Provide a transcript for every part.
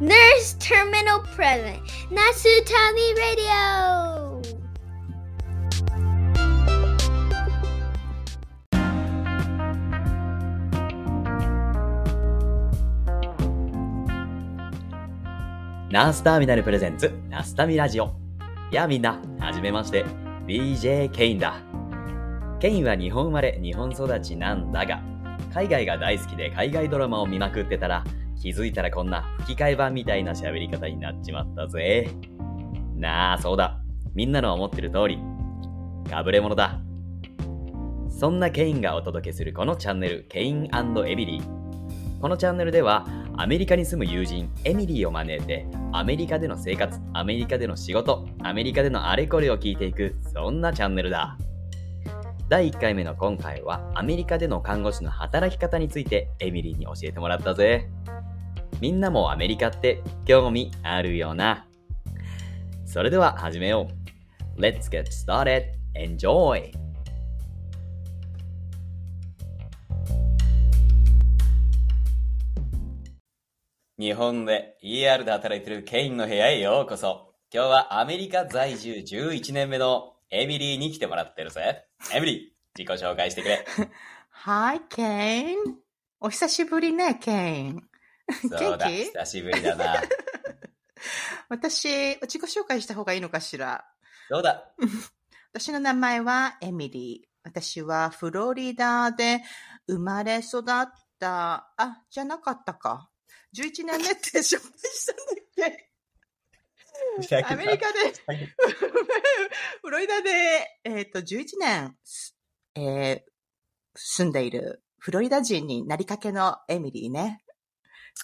Nurse Terminal Present Nasutami Radio ナースターミナルプレゼンツ、ナスタミラジオ。やあみんな、はじめまして。BJ ケインだ。ケインは日本生まれ、日本育ちなんだが、海外が大好きで海外ドラマを見まくってたら、気づいたらこんな吹き替え版みたいな喋り方になっちまったぜ。なあ、そうだ。みんなの思ってる通り、かぶれ者だ。そんなケインがお届けするこのチャンネル、ケインエミリー。このチャンネルではアメリカに住む友人エミリーを招いてアメリカでの生活、アメリカでの仕事、アメリカでのあれこれを聞いていくそんなチャンネルだ。第1回目の今回はアメリカでの看護師の働き方についてエミリーに教えてもらったぜ。みんなもアメリカって興味あるよな。それでは始めよう。Let's get started. Enjoy! 日本で ER で働いてるケインの部屋へようこそ。今日はアメリカ在住11年目のエミリーに来てもらってるぜ。エミリー、自己紹介してくれ。はい、ケイン。お久しぶりね、ケイン。そうだ、久しぶりだな。私、自己紹介した方がいいのかしら？どうだ？私の名前はエミリー。私はフロリダで生まれ育った、あ、じゃなかったか。11年目って紹介したんだっけ？アメリカで、フロリダで、えっ、と、11年、えー住んでいるフロリダ人になりかけのエミリーね。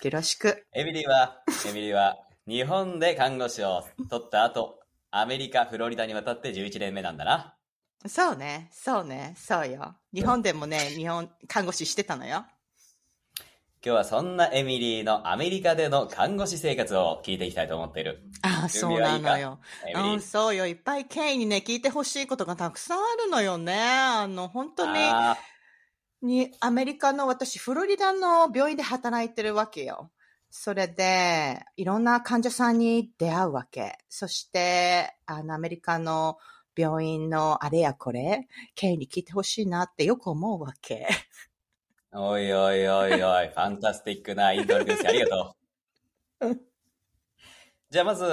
よろしく。エミリーは、エミリーは、日本で看護師を取った後、アメリカ、フロリダに渡って11年目なんだな。そうね、そうね、そうよ。日本でもね、日本、看護師してたのよ。今日はそんなエミリーのアメリカでの看護師生活を聞いていきたいと思っている。ああ、そうなのよ。うん。そうよ。いっぱいケイにね、聞いてほしいことがたくさんあるのよね。あの、本当に、あに、アメリカの、私、フロリダの病院で働いてるわけよ。それで、いろんな患者さんに出会うわけ。そして、あの、アメリカの病院のあれやこれ、ケイに聞いてほしいなってよく思うわけ。おいおいおいおい、ファンタスティックなイントロデュースありがとう。じゃあまず、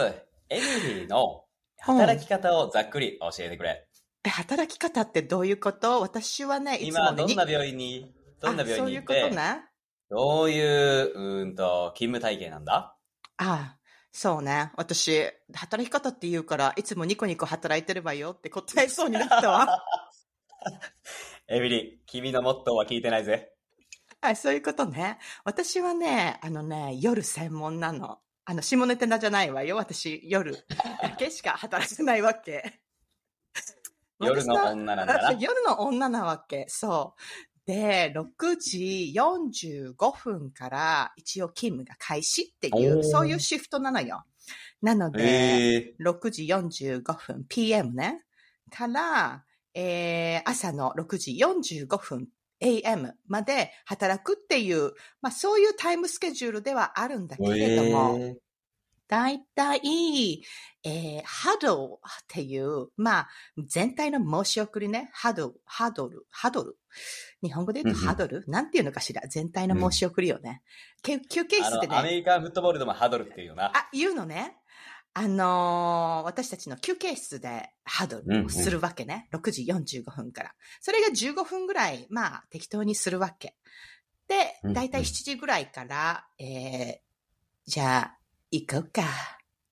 エミリーの働き方をざっくり教えてくれ。え、働き方ってどういうこと？私はね、いつも今、ね、どんなに病院に、どんな病院に行っあそういうこて、とね。どういう、うーんと、勤務体系なんだ？あそうね。私、働き方って言うから、いつもニコニコ働いてればよって答えそうになったわ。エミリー、君のモットーは聞いてないぜ。はい、そういうことね。私はね、あのね、夜専門なの。あの、下ネタじゃないわよ。私、夜だけしか働いてないわけ。夜の女なんだな。あ 夜の女なわけ。そう。で、6時45分から一応勤務が開始っていう、そういうシフトなのよ。なので、ええ6時45分 PM ね。から、えー、朝の6時45分 AM まで働くっていう、まあそういうタイムスケジュールではあるんだけれども、えだいたい、えー、ハドルっていう、まあ、全体の申し送りね。ハドル、ハドル、ハドル。日本語で言うとうんうんハドル、なんていうのかしら？全体の申し送りよね。け休憩あ室での、アメね。リカンフットボールでもハドルっていうよな。あ、言うのね。あのー私たちの休憩室でハドルをするわけね。6時45分から。それが15分ぐらい、まあ、適当にするわけ。でうんう、んだいたい7時ぐらいから、えー、じゃあ、行こうか。っ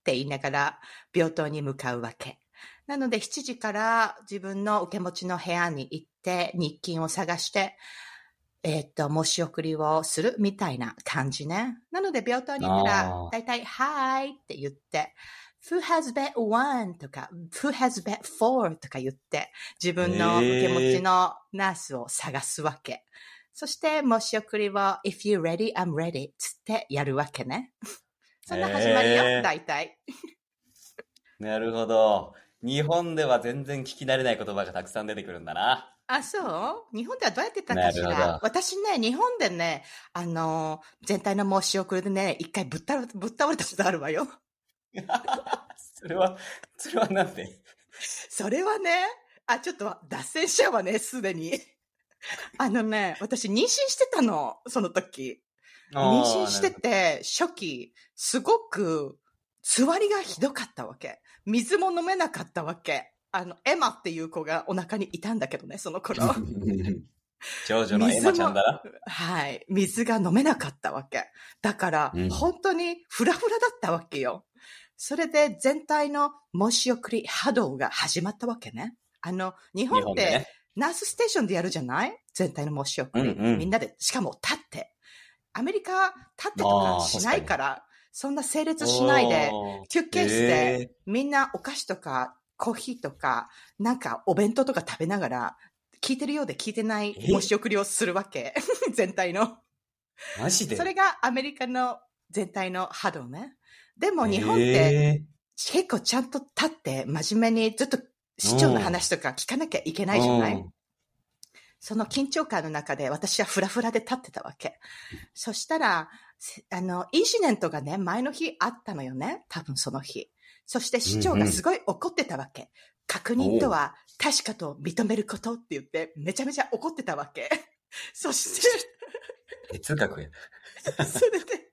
て言いながら、病棟に向かうわけ。なので、7時から自分の受け持ちの部屋に行って、日勤を探して、えっ、と、申し送りをするみたいな感じね。なので、病棟に行ったあらー、だいたい、はいって言って、Who has bet one? とか、Who has bet four? とか言って、自分の受け持ちのナースを探すわけ。そして、申し送りを、If you're ready, I'm ready つってやるわけね。そんな始まりよ、へーだいたい。なるほど。日本では全然聞き慣れない言葉がたくさん出てくるんだな。あ、そう？日本ではどうやってたかしら？私ね、日本でね、あの、全体の申し送りでね、一回ぶっ倒れぶっ倒れたことあるわよ。それは、それはなんで？それはね、あ、ちょっと脱線しちゃうわね、すでに。あのね、私妊娠してたの、その時。妊娠してて、初期、すごく、座りがひどかったわけ。水も飲めなかったわけ。あの、エマっていう子がお腹にいたんだけどね、その頃。長女のエマちゃんだな。はい。水が飲めなかったわけ。だから、うん本当にフラフラだったわけよ。それで全体の申し送り波動が始まったわけね。あの、日日本で本でね。ナースステーションでやるじゃない？全体の申し送り、うんうんみんなで、しかも立って。アメリカ、立ってとかしないから、そんな整列しないで、休憩室へで、みんなお菓子とか、コーヒーとか、なんかお弁当とか食べながら、聞いてるようで聞いてないえ？申し送りをするわけ。全体の。マジで？それがアメリカの全体の波動ね。でも日本ってへ結構ちゃんと立って真面目にずっと市長の話とか聞かなきゃいけないじゃない、うんその緊張感の中で私はフラフラで立ってたわけ。そしたら、せあの、インシデントがね、前の日あったのよね。多分その日。そして市長がすごい怒ってたわけ。確認とは確かと認めることって言って、めちゃめちゃ怒ってたわけ。そして、哲学や。それで、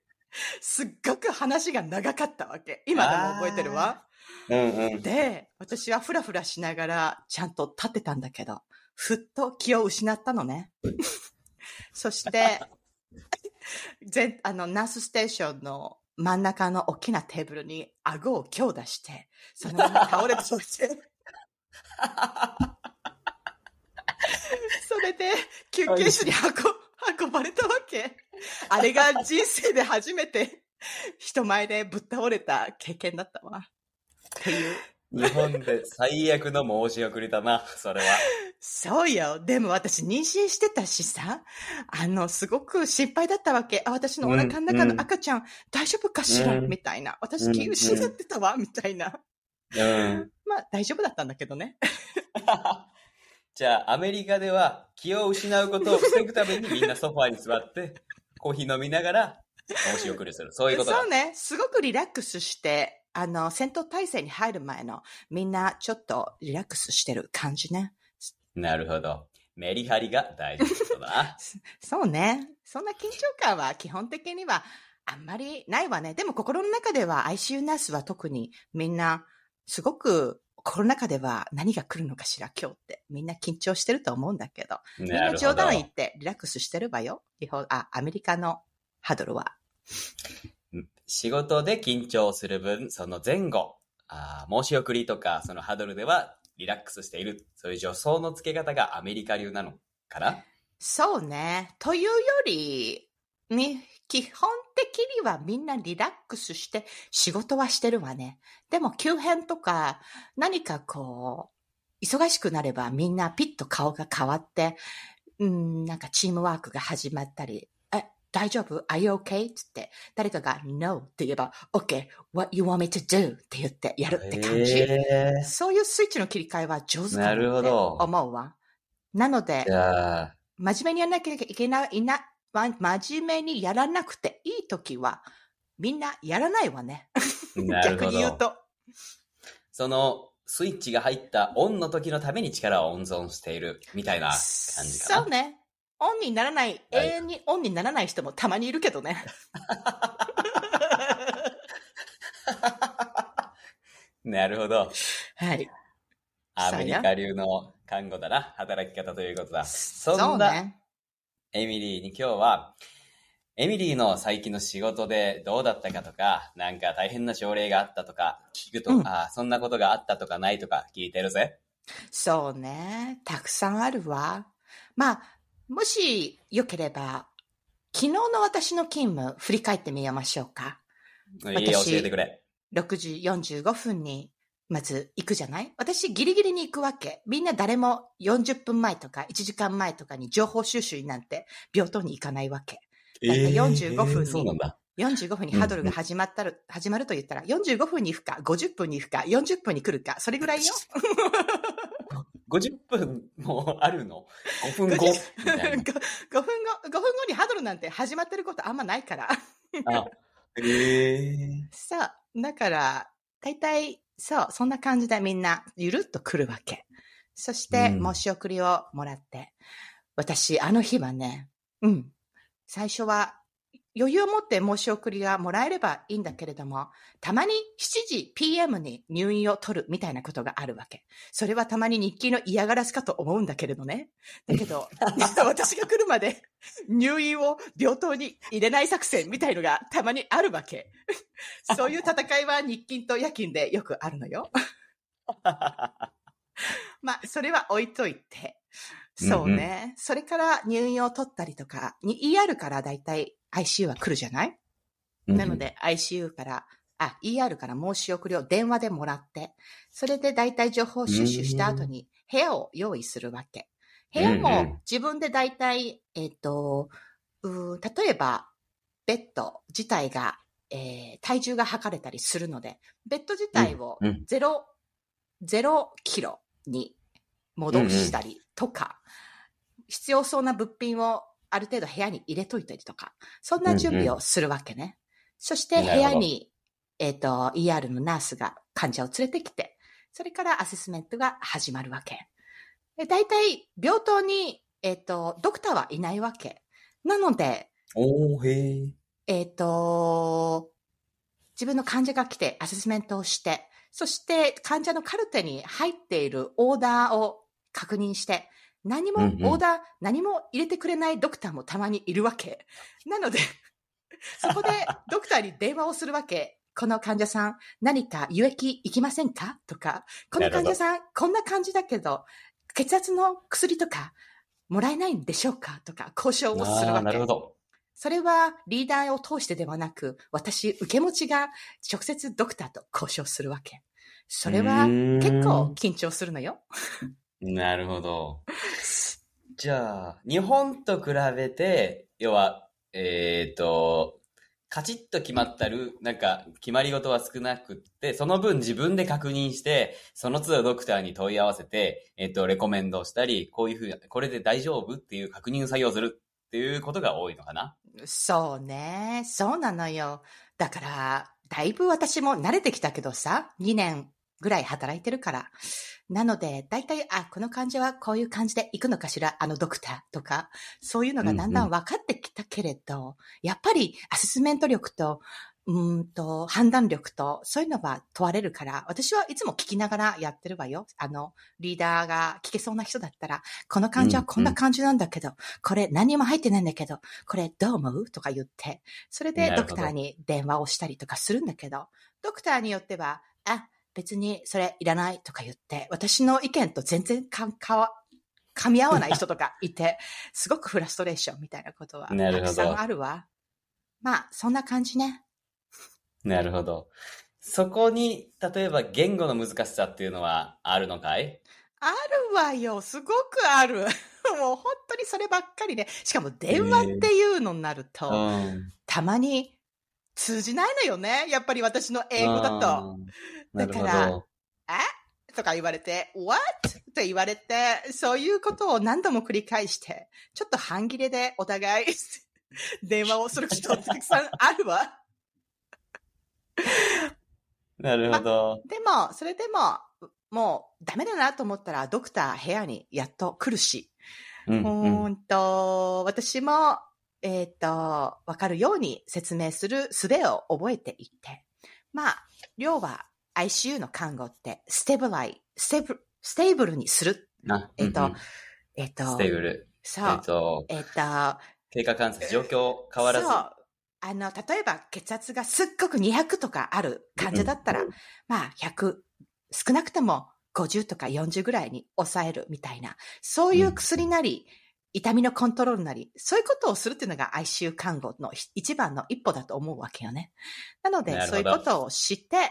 すっごく話が長かったわけ。今でも覚えてるわ。うんうん。で、私はフラフラしながらちゃんと立ってたんだけど、ふっと気を失ったのね。そして、全、あの、ナースステーションの真ん中の大きなテーブルに顎を強打して、そのまま倒れてそして、それで、救急車に運運ばれたわけ。あれが人生で初めて人前でぶっ倒れた経験だったわ。っていう。日本で最悪の申し送りだな、それは。そうよ。でも私妊娠してたしさ、あの、すごく心配だったわけ。あ、私のお腹の中の赤ちゃん、大丈夫かしら、うんみたいな。私気失ってたわ、みたいな。うん。まあ、大丈夫だったんだけどね。じゃあ、アメリカでは気を失うことを防ぐためにみんなソファーに座って、コーヒー飲みながら申し送りする。そういうことだ。そうね。すごくリラックスして、あの、戦闘態勢に入る前の、みんなちょっとリラックスしてる感じね。なるほど。メリハリが大事だな。そうね。そんな緊張感は基本的にはあんまりないわね。でも心の中では ICU ナースは特にみんなすごく心の中では何が来るのかしら今日って。みんな緊張してると思うんだけど。みんな冗談。言ってリラックスしてるわよ。日本、あ、アメリカのハドルは。仕事で緊張する分、その前後、あ申し送りとか、そのハードルではリラックスしている。そういう助走の付け方がアメリカ流なのかな？そうね。というより、に、基本的にはみんなリラックスして仕事はしてるわね。でも急変とか何かこう、忙しくなればみんなピッと顔が変わって、うん、なんかチームワークが始まったり、大丈夫 ?Are you okay? つって、誰かが No って言えば OK, what you want me to do? って言ってやるって感じ。そういうスイッチの切り替えは上手かなるなってほど思うわ。なので真面目にやらなきゃいけないな、ま真面目にやらなくていいときは、みんなやらないわね。逆に言うど。と。その、スイッチが入ったオンの時のために力を温存しているみたいな感じかな。そうね。オンにならない、永遠にオンにならない人もたまにいるけどね。なるほど。はい。アメリカ流の看護だな。働き方ということだ。そんなね。エミリーに今日は、エミリーの最近の仕事でどうだったかとか、なんか大変な症例があったとか、聞くと、うんあそんなことがあったとかないとか聞いてるぜ。そうね。たくさんあるわ。まあ、もしよければ、昨日の私の勤務、振り返ってみましょうか。いいよ、教えてくれ。6時45分に、まず行くじゃない？私ギリギリに行くわけ。みんな誰も40分前とか1時間前とかに情報収集になんて病棟に行かないわけ。だいたい45分にそうなんだ。45分にハドルが始まったら、始まると言ったら、45分に行くか、50分に行くか、40分に来るか、それぐらいよ。50分もあるの ?5 分後？みたいな。5, 分後、5分後にハドルなんて始まってることあんまないから。あ、へえ。そう。だから、大体、そう、そんな感じでみんな、ゆるっと来るわけ。そして、うん申し送りをもらって。私、あの日はね、うん。最初は、余裕を持って申し送りがもらえればいいんだけれども、たまに7時 PM に入院を取るみたいなことがあるわけ。それはたまに日記の嫌がらせかと思うんだけれどね。だけど、私が来るまで入院を病棟に入れない作戦みたいのがたまにあるわけ。そういう戦いは日勤と夜勤でよくあるのよ。まあ、それは置いといて。そうね。それから入院を取ったりとか、に ER からだいたい ICU は来るじゃない？なの、で ICU から、あ、ER から申し送りを電話でもらって、それでだいたい情報収集した後に部屋を用意するわけ。部屋うんうんも自分でだいたい、えっ、と、うー例えば、ベッド自体が、えー体重が測れたりするので、ベッド自体をうんうんゼロ、ゼロキロに戻したりとか、必要そうな物品をある程度部屋に入れといたりとか、そんな準備をするわけね。そして部屋に、えっ、と、ER のナースが患者を連れてきて、それからアセスメントが始まるわけ。で大体、病棟に、えっ、と、ドクターはいないわけ。なので、おー、へえ。えっ、と、自分の患者が来てアセスメントをして、そして患者のカルテに入っているオーダーを確認して、何も、うんうんオーダー、何も入れてくれないドクターもたまにいるわけ。なので、そこでドクターに電話をするわけ。この患者さん、何か輸液いきませんか？とか、この患者さん、こんな感じだけど、血圧の薬とか、もらえないんでしょうか？とか、交渉をするわけなるほ。ど。それはリーダーを通してではなく、私、受け持ちが直接ドクターと交渉するわけ。それは結構緊張するのよ。なるほど。じゃあ、日本と比べて、要は、えっ、と、カチッと決まったる、なんか、決まり事は少なくって、その分自分で確認して、その都度ドクターに問い合わせて、えっ、と、レコメンドしたり、こういうふうに、これで大丈夫っていう確認作業をするっていうことが多いのかな？そうね。そうなのよ。だから、だいぶ私も慣れてきたけどさ、2年ぐらい働いてるから。なので、だいたい、あ、この患者はこういう感じで行くのかしら、あのドクターとか、そういうのがだんだん分かってきたけれど、やっぱりアセスメント力と、うーんと、判断力と、そういうのは問われるから、私はいつも聞きながらやってるわよ。あの、リーダーが聞けそうな人だったら、この患者はこんな感じなんだけど、これ何にも入ってないんだけど、これどう思う？とか言って、それでドクターに電話をしたりとかするんだけど、ドクターによっては、あ、別にそれいらないとか言って、私の意見と全然かかわ、噛み合わない人とかいて、すごくフラストレーションみたいなことはたくさんあるわ。まあ、そんな感じね。なるほど。そこに、例えば言語の難しさっていうのはあるのかい？あるわよ。すごくある。もう本当にそればっかりで。しかも電話っていうのになると、うん。たまに通じないのよね。やっぱり私の英語だと。だからど。え？とか言われて、what? って言われて、そういうことを何度も繰り返して、ちょっと半切れでお互い 電話をする人たくさんあるわ。なるほど。でも、それでも、もうダメだなと思ったら、ドクター部屋にやっと来るし、うんうーんと、私も、えっ、と、わかるように説明する術を覚えていって。まあ、要は ICU の看護って、 stabili、stab、stable にする。あえっとうんうんえっ、と、 stable。そう。えっと、えっ、と、経過観察、状況変わらず。そう。あの、例えば血圧がすっごく200とかある患者だったら、まあ100、少なくとも50とか40ぐらいに抑えるみたいな、そういう薬なり、痛みのコントロールなり、そういうことをするっていうのが ICU 看護の一番の一歩だと思うわけよね。なのでそういうことを知って、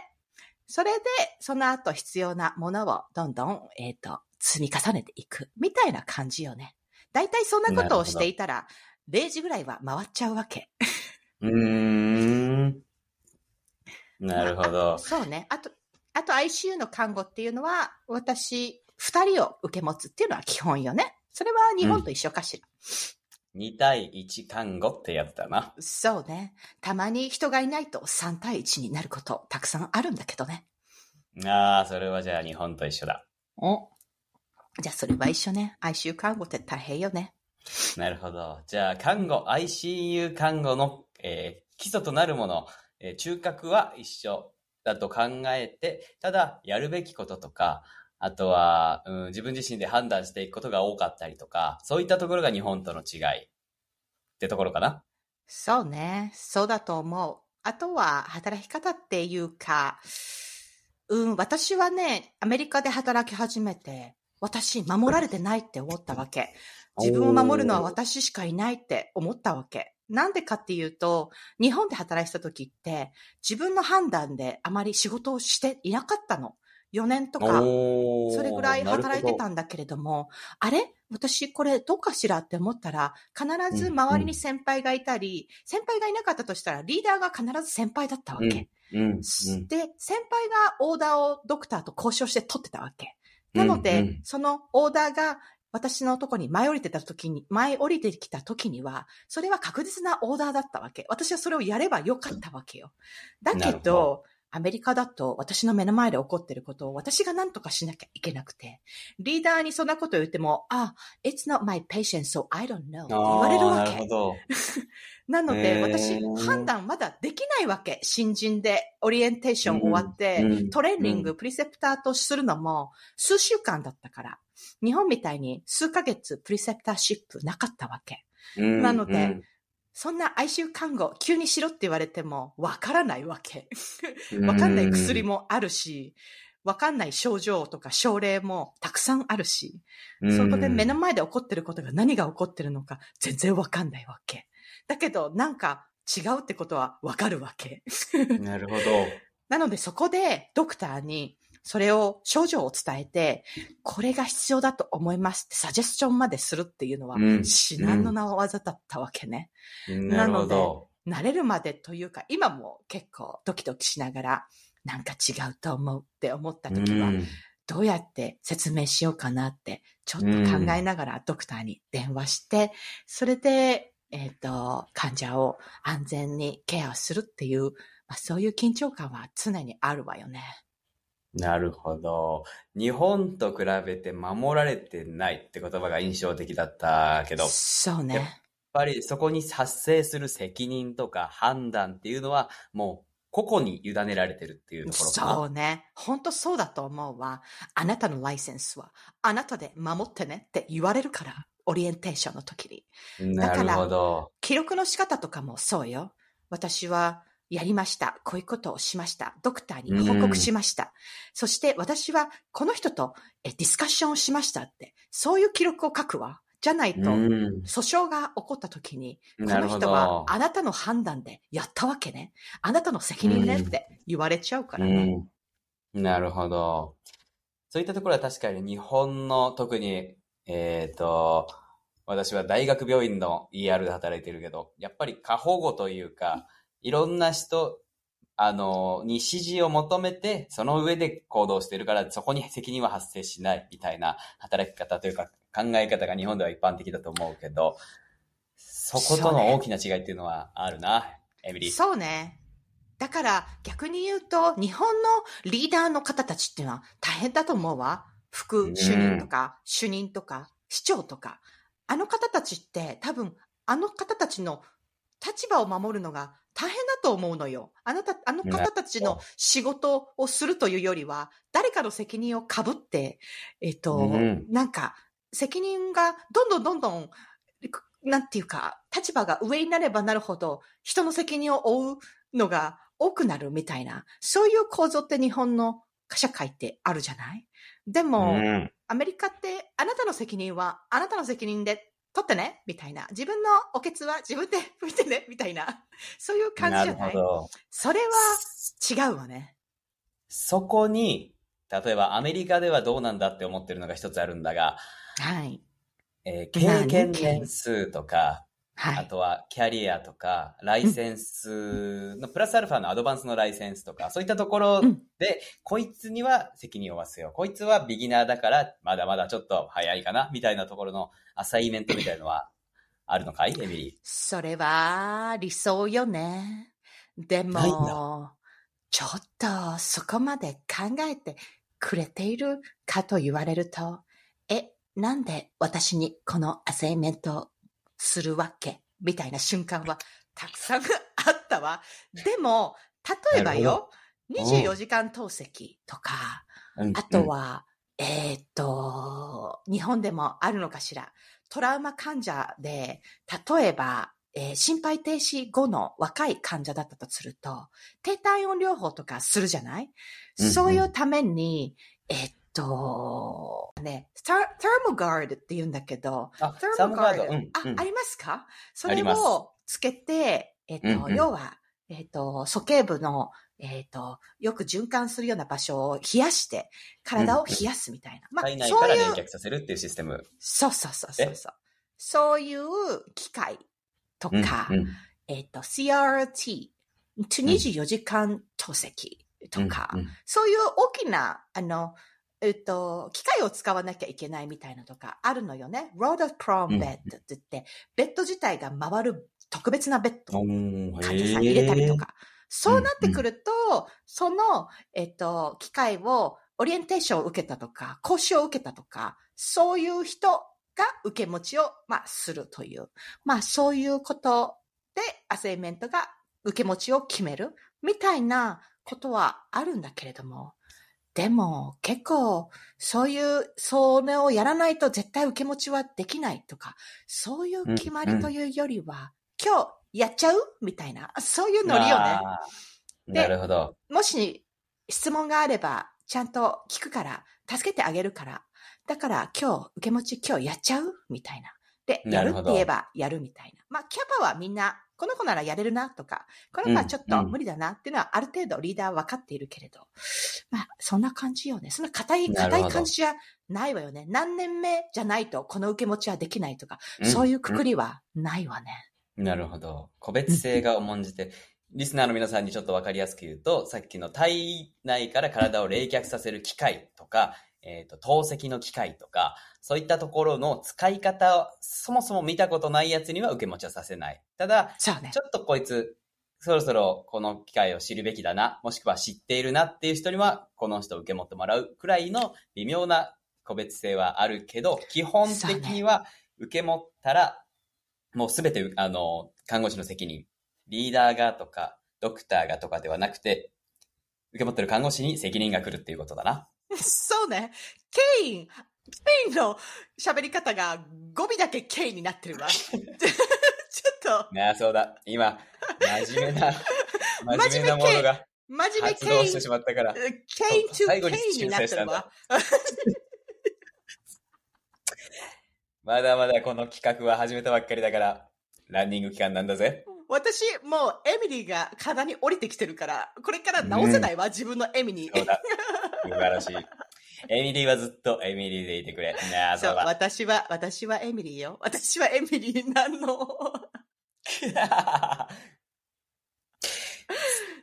それで、その後必要なものをどんどん、えっ、と、積み重ねていく、みたいな感じよね。だいたいそんなことをしていたら、0時ぐらいは回っちゃうわけ。うーん。なるほど。そうね。あと、あと ICU の看護っていうのは、私二人を受け持つっていうのは基本よね。それは日本と一緒かしら。2対1看護ってやつだな。そうね。たまに人がいないと3対1になることたくさんあるんだけどね。ああ、それはじゃあ日本と一緒だ。お。じゃあそれは一緒ね。ICU 看護って大変よね。なるほど。じゃあ、看護、ICU 看護の、えー基礎となるもの、えー中核は一緒だと考えて、ただ、やるべきこととか、あとは、うん、自分自身で判断していくことが多かったりとか、そういったところが日本との違いってところかな。そうね。そうだと思う。あとは働き方っていうか、うん、私はね、アメリカで働き始めて、私守られてないって思ったわけ。自分を守るのは私しかいないって思ったわけ。なんでかっていうと、日本で働いてた時って、自分の判断であまり仕事をしていなかったの。4年とか、それぐらい働いてたんだけれども、あれ？私これどうかしらって思ったら、必ず周りに先輩がいたり、先輩がいなかったとしたら、リーダーが必ず先輩だったわけ。うん、うん。で、先輩がオーダーをドクターと交渉して取ってたわけ。なので、うんうんそのオーダーが私のとこに前降りてた時に、前降りてきた時には、それは確実なオーダーだったわけ。私はそれをやればよかったわけよ。だけどど、アメリカだと私の目の前で起こってることを私が何とかしなきゃいけなくて、リーダーにそんなこと言っても、あ、it's not my patient, so I don't know って言われるわけなるほ。ど。なので、私、判断まだできないわけ。新人でオリエンテーション終わって、うんうんトレーニング、うプリセプターとするのも数週間だったから。日本みたいに数ヶ月プリセプターシップなかったわけ。うんなのでうんそんな ICU 看護、急にしろって言われてもわからないわけ。わかんない薬もあるし、わかんない症状とか症例もたくさんあるし、うんそこで目の前で起こってることが何が起こってるのか全然わかんないわけ。だけど、なんか違うってことはわかるわけ。なるほど。なのでそこでドクターにそれを症状を伝えて、これが必要だと思いますってサジェスチョンまでするっていうのはうん至難のな技だったわけね。なるほど。慣れるまでというか、今も結構ドキドキしながら、なんか違うと思うって思った時は、うんどうやって説明しようかなって、ちょっと考えながらドクターに電話して、それで、えっ、と、患者を安全にケアするっていう、まあ、そういう緊張感は常にあるわよね。なるほど。日本と比べて守られてないって言葉が印象的だったけど、やっそうね。ぱりそこに発生する責任とか判断っていうのはもう個々に委ねられてるっていうところかな。そうね。本当そうだと思うわ。あなたのライセンスは、あなたで守ってねって言われるから、オリエンテーションの時に。なるほど。記録の仕方とかもそうよ。私はやりました。こういうことをしました。ドクターに報告しました。そして私はこの人とえディスカッションをしましたって、そういう記録を書くわ。じゃないと、うん訴訟が起こった時に、この人はど。あなたの判断でやったわけね。あなたの責任ねって言われちゃうからね。うん。なるほど。そういったところは確かに日本の特に、えっ、と、私は大学病院の ER で働いてるけど、やっぱり過保護というか、いろんな人、あの、に指示を求めて、その上で行動してるから、そこに責任は発生しないみたいな働き方というか、考え方が日本では一般的だと思うけど、そことの大きな違いっていうのはあるな、エミリー。そうね。だから逆に言うと、日本のリーダーの方たちっていうのは大変だと思うわ。副主任とか、主任とか、市長とか。あの方たちって多分、あの方たちの立場を守るのが大変だと思うのよ。あなた、あの方たちの仕事をするというよりは、誰かの責任をかぶって、えっ、と、うんなんか、責任がどんどんどんどん、なんていうか、立場が上になればなるほど、人の責任を負うのが多くなるみたいな、そういう構造って日本の社会ってあるじゃない？でも、うん。アメリカって、あなたの責任は、あなたの責任で取ってねみたいな。自分のおけつは自分で拭いてねみたいな。そういう感じじゃない？なるほど。それは違うわね。そこに、例えばアメリカではどうなんだって思ってるのが一つあるんだが、はい。えー経何？験年数とか、はい。あとはキャリアとか、ライセンスのプラスアルファのアドバンスのライセンスとか、そういったところうんで、こいつには責任を負わせよう。こいつはビギナーだから、まだまだちょっと早いかな、みたいなところのアサイメントみたいのはあるのかいエミリそれは理想よね。でも、ちょっとそこまで考えてくれているかと言われると、え、なんで私にこのアサイメントをするわけみたいな瞬間はたくさんあったわ。でも、例えばよ、なるほど24時間透析とか、ー。あとは、えーっと、日本でもあるのかしら。トラウマ患者で、例えば、えー心肺停止後の若い患者だったとすると、低体温療法とかするじゃない、うんうんそういうために、えーっと、ね、サーサーモガードって言うんだけど、あ、ササーモガード。あ、うんうん。ありますか？それをつけて、えっ、と、うんうん。要は、えっ、と、鼠径部の、えっ、と、よく循環するような場所を冷やして、体を冷やすみたいな。まあ体、内そういう、から冷却させるっていうシステム。そうそうそうそうそう。そういう機械とうんか、うん。えっ、と、CRT、24時間透析とか、うんうん。そういう大きな、あの、えっと、機械を使わなきゃいけないみたいなとかあるのよね。ロードプロンベッドって言って、ベッド自体が回る特別なベッドおー患者さん入れたりとへか。そうなってくると、その、えっと、機械をオリエンテーションを受けたとか、講習を受けたとか、そういう人が受け持ちを、まあ、するという。まあ、そういうことで、アセイメントが受け持ちを決めるみたいなことはあるんだけれども、でも結構そういう、それをやらないと絶対受け持ちはできないとか、そういう決まりというよりは、今日やっちゃう？みたいな、そういうーノリよね。なるほど。もし質問があれば、ちゃんと聞くから、助けてあげるから。だから今日、受け持ち今日やっちゃう？みたいな。で、やるって言えばやるみたいな。まあ、キャパはみんな、この子ならやれるなとか、この子はちょっとうん無理だなっていうのはある程度リーダーは分かっているけれど、まあ、そんな感じよね。そんな硬い、硬い感じじゃないわよね。何年目じゃないとこの受け持ちはできないとか、うんそういうくくりはないわね。なるほど。個別性が重んじて、リスナーの皆さんにちょっとわかりやすく言うと、さっきの体内から体を冷却させる機械とか、えっ、と、透析の機械とか、そういったところの使い方を、そもそも見たことないやつには受け持ちはさせない。ただ、ねち。ょっとこいつ、そろそろこの機械を知るべきだな、もしくは知っているなっていう人には、この人を受け持ってもらうくらいの微妙な個別性はあるけど、基本的には受け持ったら、もうすべて、あの、看護師の責任。リーダーがとか、ドクターがとかではなくて、受け持ってる看護師に責任が来るっていうことだな。そうね。ケイン、ケインの喋り方が語尾だけケインになってるわ。ちょっと、ねあ、そうだ。今、真面目な、真面目なものが真面目発動してケイン、しまったから。ケイン最後 to にケインになってるわ。まだまだこの企画は始めたばっかりだから、ランニング期間なんだぜ。私、もうエミリーが体に降りてきてるから、これから直せないわ、自分のエミに。そうだ。素晴らしい。エミリーはずっとエミリーでいてくれ。ねあ、そそう。私は、私はエミリーよ。私はエミリーなの。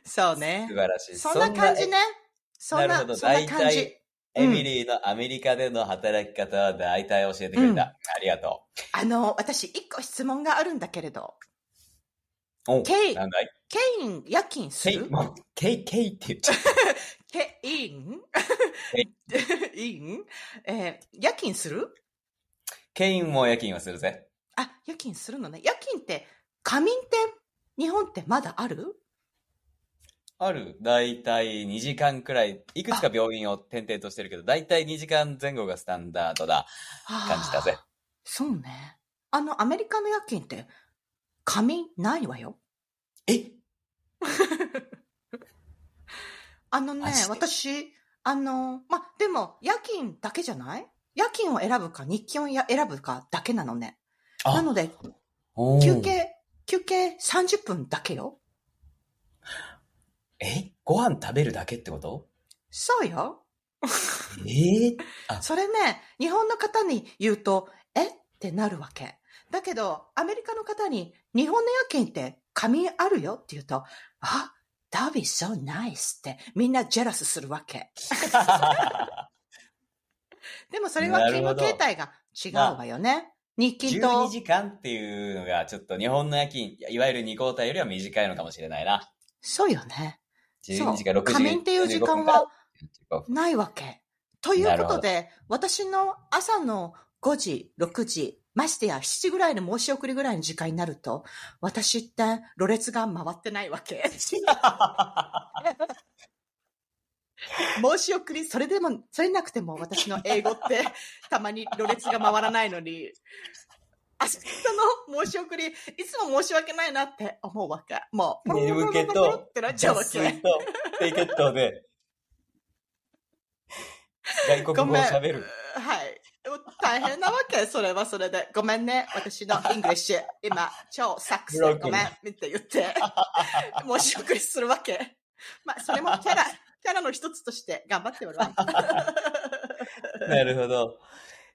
そうね素。晴らしい。そんな感じね。そんな、なるほどそんな感じ大体。エミリーのアメリカでの働き方は大体教えてくれた。うんありがとあの、私、一個質問があるんだけれど、ケイケイン、夜勤する？ケイ、ケイって言っちゃ っケインケインえー夜勤する？た。ケインも夜勤はするぜ。あ、夜勤するのね。夜勤って、仮眠って、日本ってまだある？ある。大体2時間くらい、いくつか病院を転々としてるけど、大体2時間前後がスタンダードだ。感じだぜ。そうね。あの、アメリカの夜勤って、仮眠ないわよ。え？あのねマジ、で私、あの、ま、でも、夜勤だけじゃない？夜勤を選ぶか日勤をや選ぶかだけなのね。なので、おー。休憩、休憩30分だけよ。え？ご飯食べるだけってこと？そうよ。ええあ、それね、日本の方に言うと、え？ってなるわけ。だけど、アメリカの方に、日本の夜勤って仮眠あるよって言うと、あ、that'd be so nice ってみんなジェラスするわけ。でもそれは勤務形態が違うわよね。日勤と。12時間っていうのがちょっと日本の夜勤、いわゆる2交代よりは短いのかもしれないな。そうよね。12時か6時。仮眠っていう時間は15分ないわけ。ということで、私の朝の5時、6時、ましてや7時ぐらいの申し送りぐらいの時間になると、私って、ろれつが回ってないわけ。申し送り、それでも、それなくても私の英語って、たまにろれつが回らないのに、明日の申し送り、いつも申し訳ないなって思うわけ。もう、眠気とってなっちゃうわけ。低血糖で、外国語を喋る。はい。大変なわけ、それはそれで。ごめんね、私の English。今、超 sucks でごめん、って言って、申し送りするわけ。まあ、それもキャラ、キャラの一つとして頑張っておるわ。なるほど。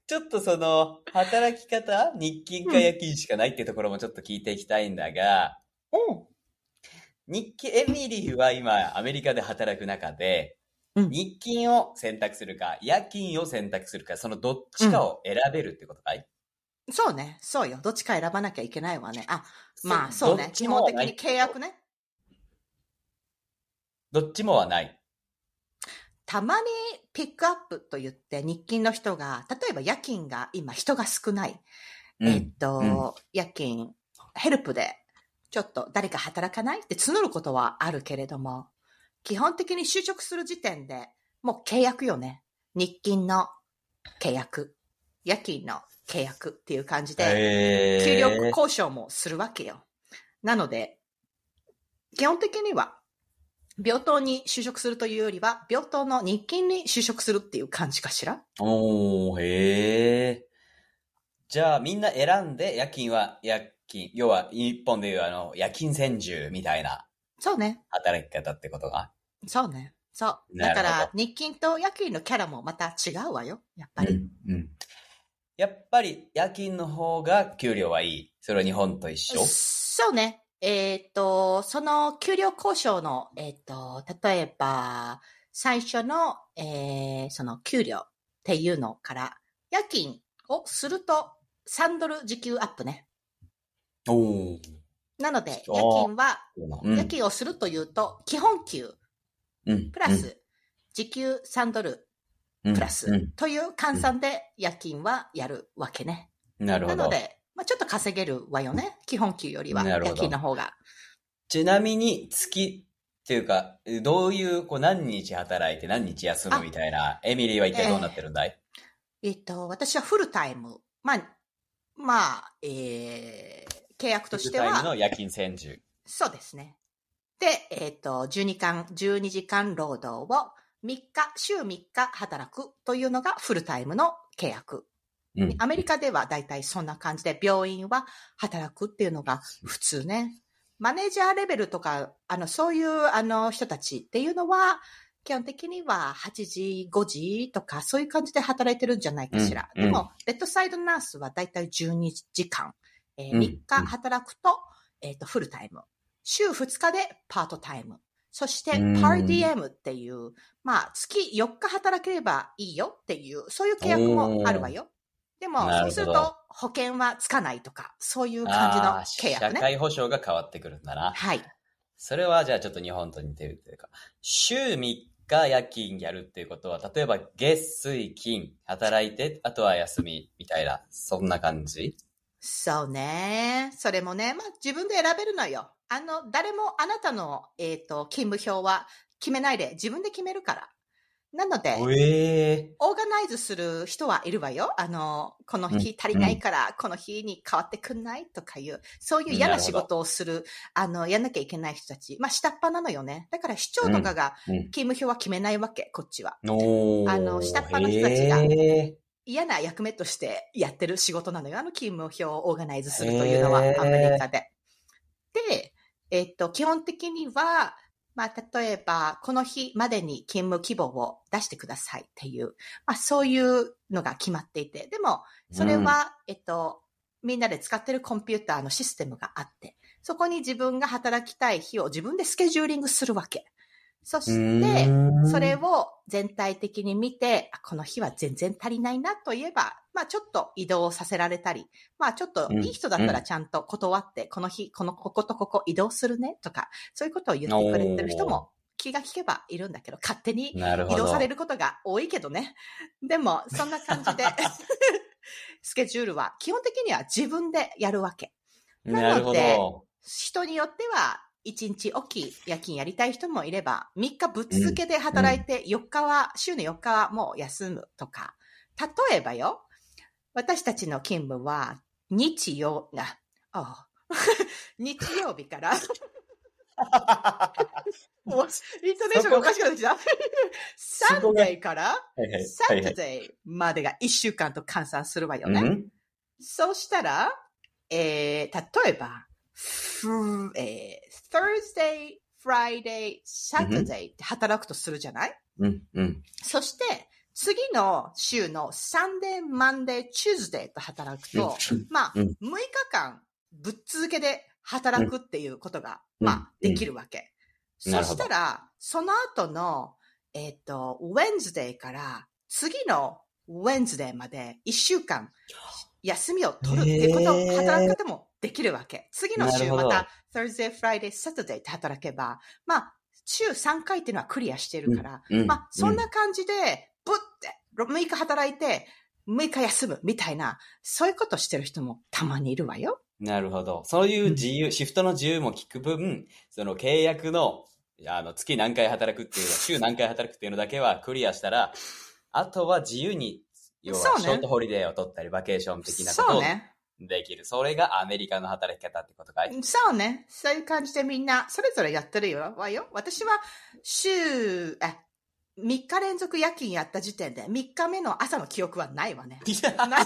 ちょっとその、働き方日勤か夜勤しかないってところもちょっと聞いていきたいんだが、うん。日勤、エミリーは今アメリカで働く中で、うん日勤を選択するか、夜勤を選択するか、そのどっちかを選べるってことかい、そうね、そうよ。どっちか選ばなきゃいけないわね。あ、まあ、そうね基本的に契約ね。どっちもはない。たまにピックアップと言って日勤の人が、例えば夜勤が今人が少ない。えっと、うん夜勤、ヘルプで、ちょっと誰か働かないって募ることはあるけれども、基本的に就職する時点で、もう契約よね。日勤の契約、夜勤の契約っていう感じで、給料交渉もするわけよ。なので、基本的には、病棟に就職するというよりは、病棟の日勤に就職するっていう感じかしらおー、へえ。じゃあみんな選んで夜勤は夜勤、要は日本でいうあの夜勤専従みたいなそうね。働き方ってことが。そうね。そう。だから、日勤と夜勤のキャラもまた違うわよ。やっぱり。うんうんやっぱり夜勤の方が給料はいい。それは日本と一緒そうね。えっ、と、その給料交渉の、えっ、と、例えば、最初の、えーその給料っていうのから、夜勤をすると3ドル時給アップね。おー。なので、夜勤は、うん夜勤をするというと、基本給うんプラス、時給3ドルうんプラスうんという換算で夜勤はやるわけね。なるほど。なので、まあ、ちょっと稼げるわよね。基本給よりは夜勤の方が。ちなみに月っていうか、どういう、こう何日働いて何日休むみたいな、エミリーは一体どうなってるんだい、えっと、私はフルタイム。まあ、まあ、えー、契約としてフルタイムのは、夜勤専従。そうですね。で、えっと、12間、12時間労働を3日、週3日働くというのがフルタイムの契約。うんアメリカでは大体そんな感じで、病院は働くっていうのが普通ね。マネージャーレベルとか、あの、そういう、あの、人たちっていうのは、基本的には8時、5時とか、そういう感じで働いてるんじゃないかしら。うんでも、ベッドサイドナースは大体12時間、えーうん3日働くと、えっ、と、フルタイム。週2日でパートタイム。そして、パうんーディエムっていう、まあ、月4日働ければいいよっていう、そういう契約もあるわよ。でも、そうすると、保険はつかないとか、そういう感じの契約ね。社会保障が変わってくるんだな。はい。それはじゃあちょっと日本と似てるっていうか、週3日夜勤やるっていうことは、例えば月水金働いて、あとは休みみたいな、そんな感じ？そうね。それもね、まあ自分で選べるのよ。あの、誰もあなたの、えっ、と、勤務表は決めないで自分で決めるから。なので、ええオーガナイズする人はいるわよ。あの、この日足りないから、この日に変わってくんないとかいう、そういう嫌な仕事をする、あの、やんなきゃいけない人たち。まあ、下っ端なのよね。だから市長とかが勤務表は決めないわけ、こっちは。あの下っ端の人たちがへ嫌な役目としてやってる仕事なのよ。あの勤務表をオーガナイズするというのは、アメリカで。で、えっと、基本的には、まあ、例えば、この日までに勤務希望を出してくださいっていう、まあ、そういうのが決まっていて、でも、それは、えっと、みんなで使ってるコンピューターのシステムがあって、そこに自分が働きたい日を自分でスケジューリングするわけ。そして、それを全体的に見て、あこの日は全然足りないなといえば、まあちょっと移動させられたり、まあちょっといい人だったらちゃんと断って、この日、この、こことここ移動するねとか、そういうことを言ってくれてる人も気が利けばいるんだけど、勝手に。移動されることが多いけどね。でも、そんな感じで、スケジュールは基本的には自分でやるわけ。なのど。人によっては、1日おき夜勤やりたい人もいれば、3日ぶっ続けで働いて、4日は、週の4日はもう休むとか。例えばよ、私たちの勤務は、日曜、あ、あ 日曜日から、もう、イントネーションがおかしくなってきた。サンデーから、サはいはい。タデーまでが1週間と換算するわよね。うん。そうしたら、えー、例えば、ふえー、Thursday, Friday, Saturday って働くとするじゃない？うんうん。そして、次の週の Sunday, Monday, Tuesday と働くと、まあ、うん。6日間ぶっ続けで働くっていうことが、うん。まあ、うんできるわけ。そしたら、その後の、えっ、と、Wednesday から次の Wednesday まで1週間休みを取るっていうこと働く方もできるわけ。次の週また Thursday, Friday, Saturday って働けば、まあ、週3回っていうのはクリアしてるから、うんまあ、そんな感じで、ぶって、6日働いて、6日休むみたいな、そういうことしてる人もたまにいるわよ。なるほど。そういう自由、シフトの自由も聞く分、その契約の、あの、月何回働くっていうの、週何回働くっていうのだけはクリアしたら、あとは自由に、要はショートホリデーを取ったり、バケーション的なことをそうね。できる。それがアメリカの働き方ってことかい？そうね。そういう感じでみんな、それぞれやってるよ。わよ。私は、週、あ、3日連続夜勤やった時点で、3日目の朝の記憶はないわね。な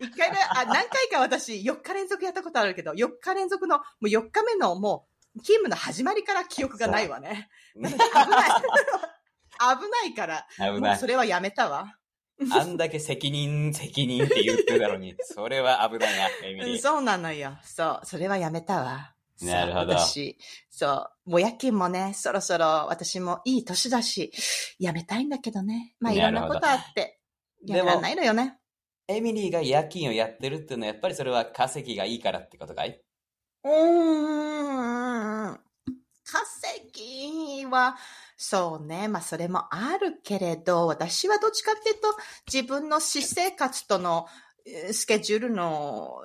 一回目、あ、何回か私、4日連続やったことあるけど、4日連続の、もう4日目のもう、勤務の始まりから記憶がないわね。危ない。危ないから、危ないそ。れはやめたわ。あんだけ責任、責任って言ってたのに、それは危ないな、エミリー。そうなのよ。そう。それはやめたわ。なるほどそう私、そう。もう夜勤もね、そろそろ私もいい年だし、やめたいんだけどね。まあいろんなことあって、やめられないのよね。エミリーが夜勤をやってるっていうのは、やっぱりそれは稼ぎがいいからってことかい？うーん。稼ぎは、そうね。まあ、それもあるけれど、私はどっちかっていうと、自分の私生活とのえースケジュールの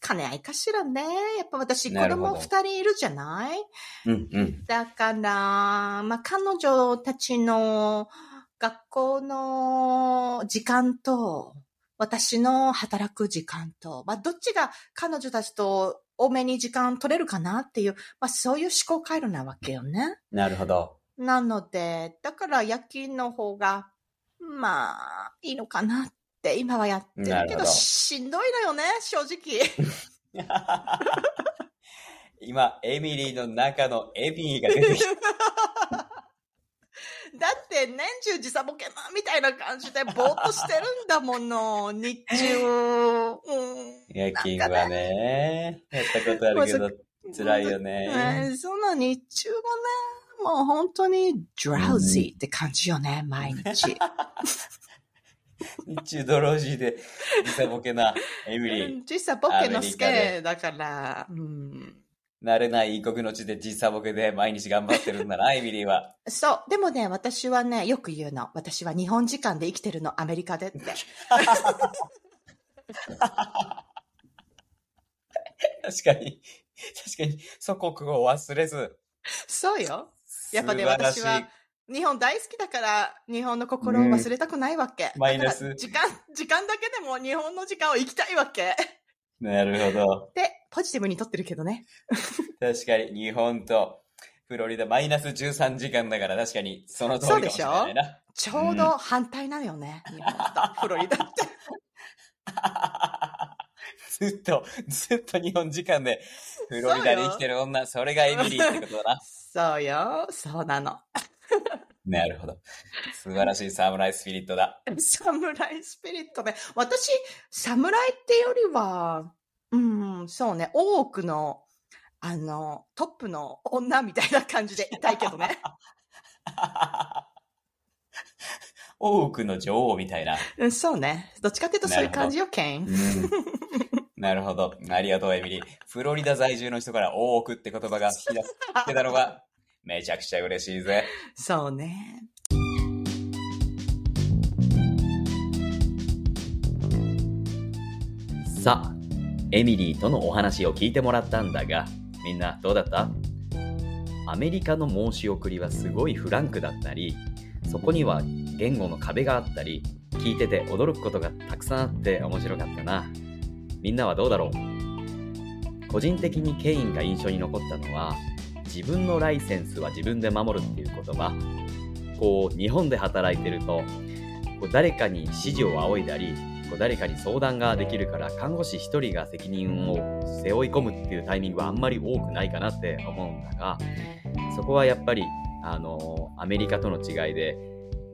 兼ね合いかしらね。やっぱ私、子供二人いるじゃない？うんうん。だから、まあ、彼女たちの学校の時間と、私の働く時間と、まあ、どっちが彼女たちと多めに時間取れるかなっていう、まあ、そういう思考回路なわけよね。なるほど。なので、だから夜勤の方が、まあ、いいのかなって今はやってるけど、どしんどいのよね、正直。今、エミリーの中のエミーが出てきた。だって年中時差ボケなみたいな感じでぼーっとしてるんだもの、日中。うん夜勤はね、やったことあるけど、辛いよね。ねその日中がね、もう本当に drowsy って感じよね、毎日。日中ドロージーで、時差ボケなエミリー。時差ボケのスケだから、うん慣れない異国の地で時差ボケで毎日頑張ってるんだな、エミリーは。そう。でもね、私はね、よく言うの。私は日本時間で生きてるの、アメリカでって。確かに、確かに、祖国を忘れず。そうよ。やっぱね、私は日本大好きだから、日本の心を忘れたくないわけ。マイナス時間、時間だけでも日本の時間を生きたいわけ。なるほど。で、ポジティブにとってるけどね。確かに、日本とフロリダマイナス13時間だから確かにその通りかもしれないな。ちょうど反対なのよね。日本とフロリダって。ずっと、ずっと日本時間でフロリダで生きてる女、それがエミリーってことだな。そうよ。そうなの。なるほど。素晴らしいサムライスピリットだ。サムライスピリットね。私、サムライってよりは、うん、そうね、多くの、あの、トップの女みたいな感じで いたいけどね。多くの女王みたいな。うんそうね。どっちかっていうとそういう感じよ、ケン。うん。なるほど。ありがとう、エミリー。フロリダ在住の人から多くって言葉が引き出せたのが、めちゃくちゃ嬉しいぜ。そうね。さあ、エミリーとのお話を聞いてもらったんだが、みんなどうだった？アメリカの申し送りはすごいフランクだったり、そこには言語の壁があったり、聞いてて驚くことがたくさんあって面白かったな。みんなはどうだろう？個人的にケインが印象に残ったのは、自分のライセンスは自分で守るっていう言葉。こう、日本で働いてると、こう誰かに指示を仰いだり、こう誰かに相談ができるから看護師一人が責任を背負い込むっていうタイミングはあんまり多くないかなって思うんだがそこはやっぱりあのアメリカとの違いで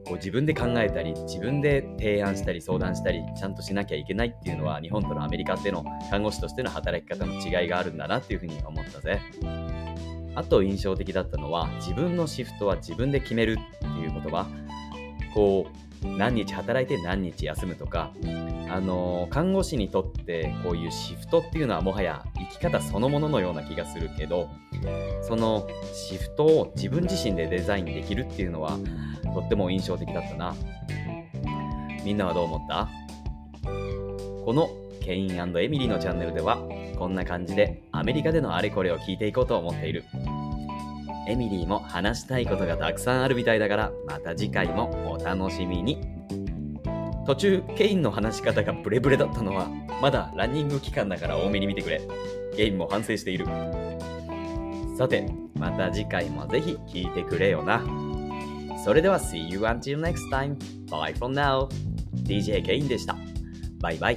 こう自分で考えたり自分で提案したり相談したりちゃんとしなきゃいけないっていうのは日本とのアメリカでの看護師としての働き方の違いがあるんだなっていうふうに思ったぜあと印象的だったのは自分のシフトは自分で決めるっていう言葉。こう何日働いて何日休むとかあの看護師にとってこういうシフトっていうのはもはや生き方そのもののような気がするけどそのシフトを自分自身でデザインできるっていうのはとっても印象的だったな。みんなはどう思った？このケインエミリーのチャンネルではこんな感じでアメリカでのあれこれを聞いていこうと思っている。エミリーも話したいことがたくさんあるみたいだからまた次回もお楽しみに。途中ケインの話し方がブレブレだったのはまだランニング期間だから多めに見てくれ。ケインも反省している。さてまた次回もぜひ聞いてくれよな。それでは See you until next time. Bye from now. DJ ケインでした。バイバイ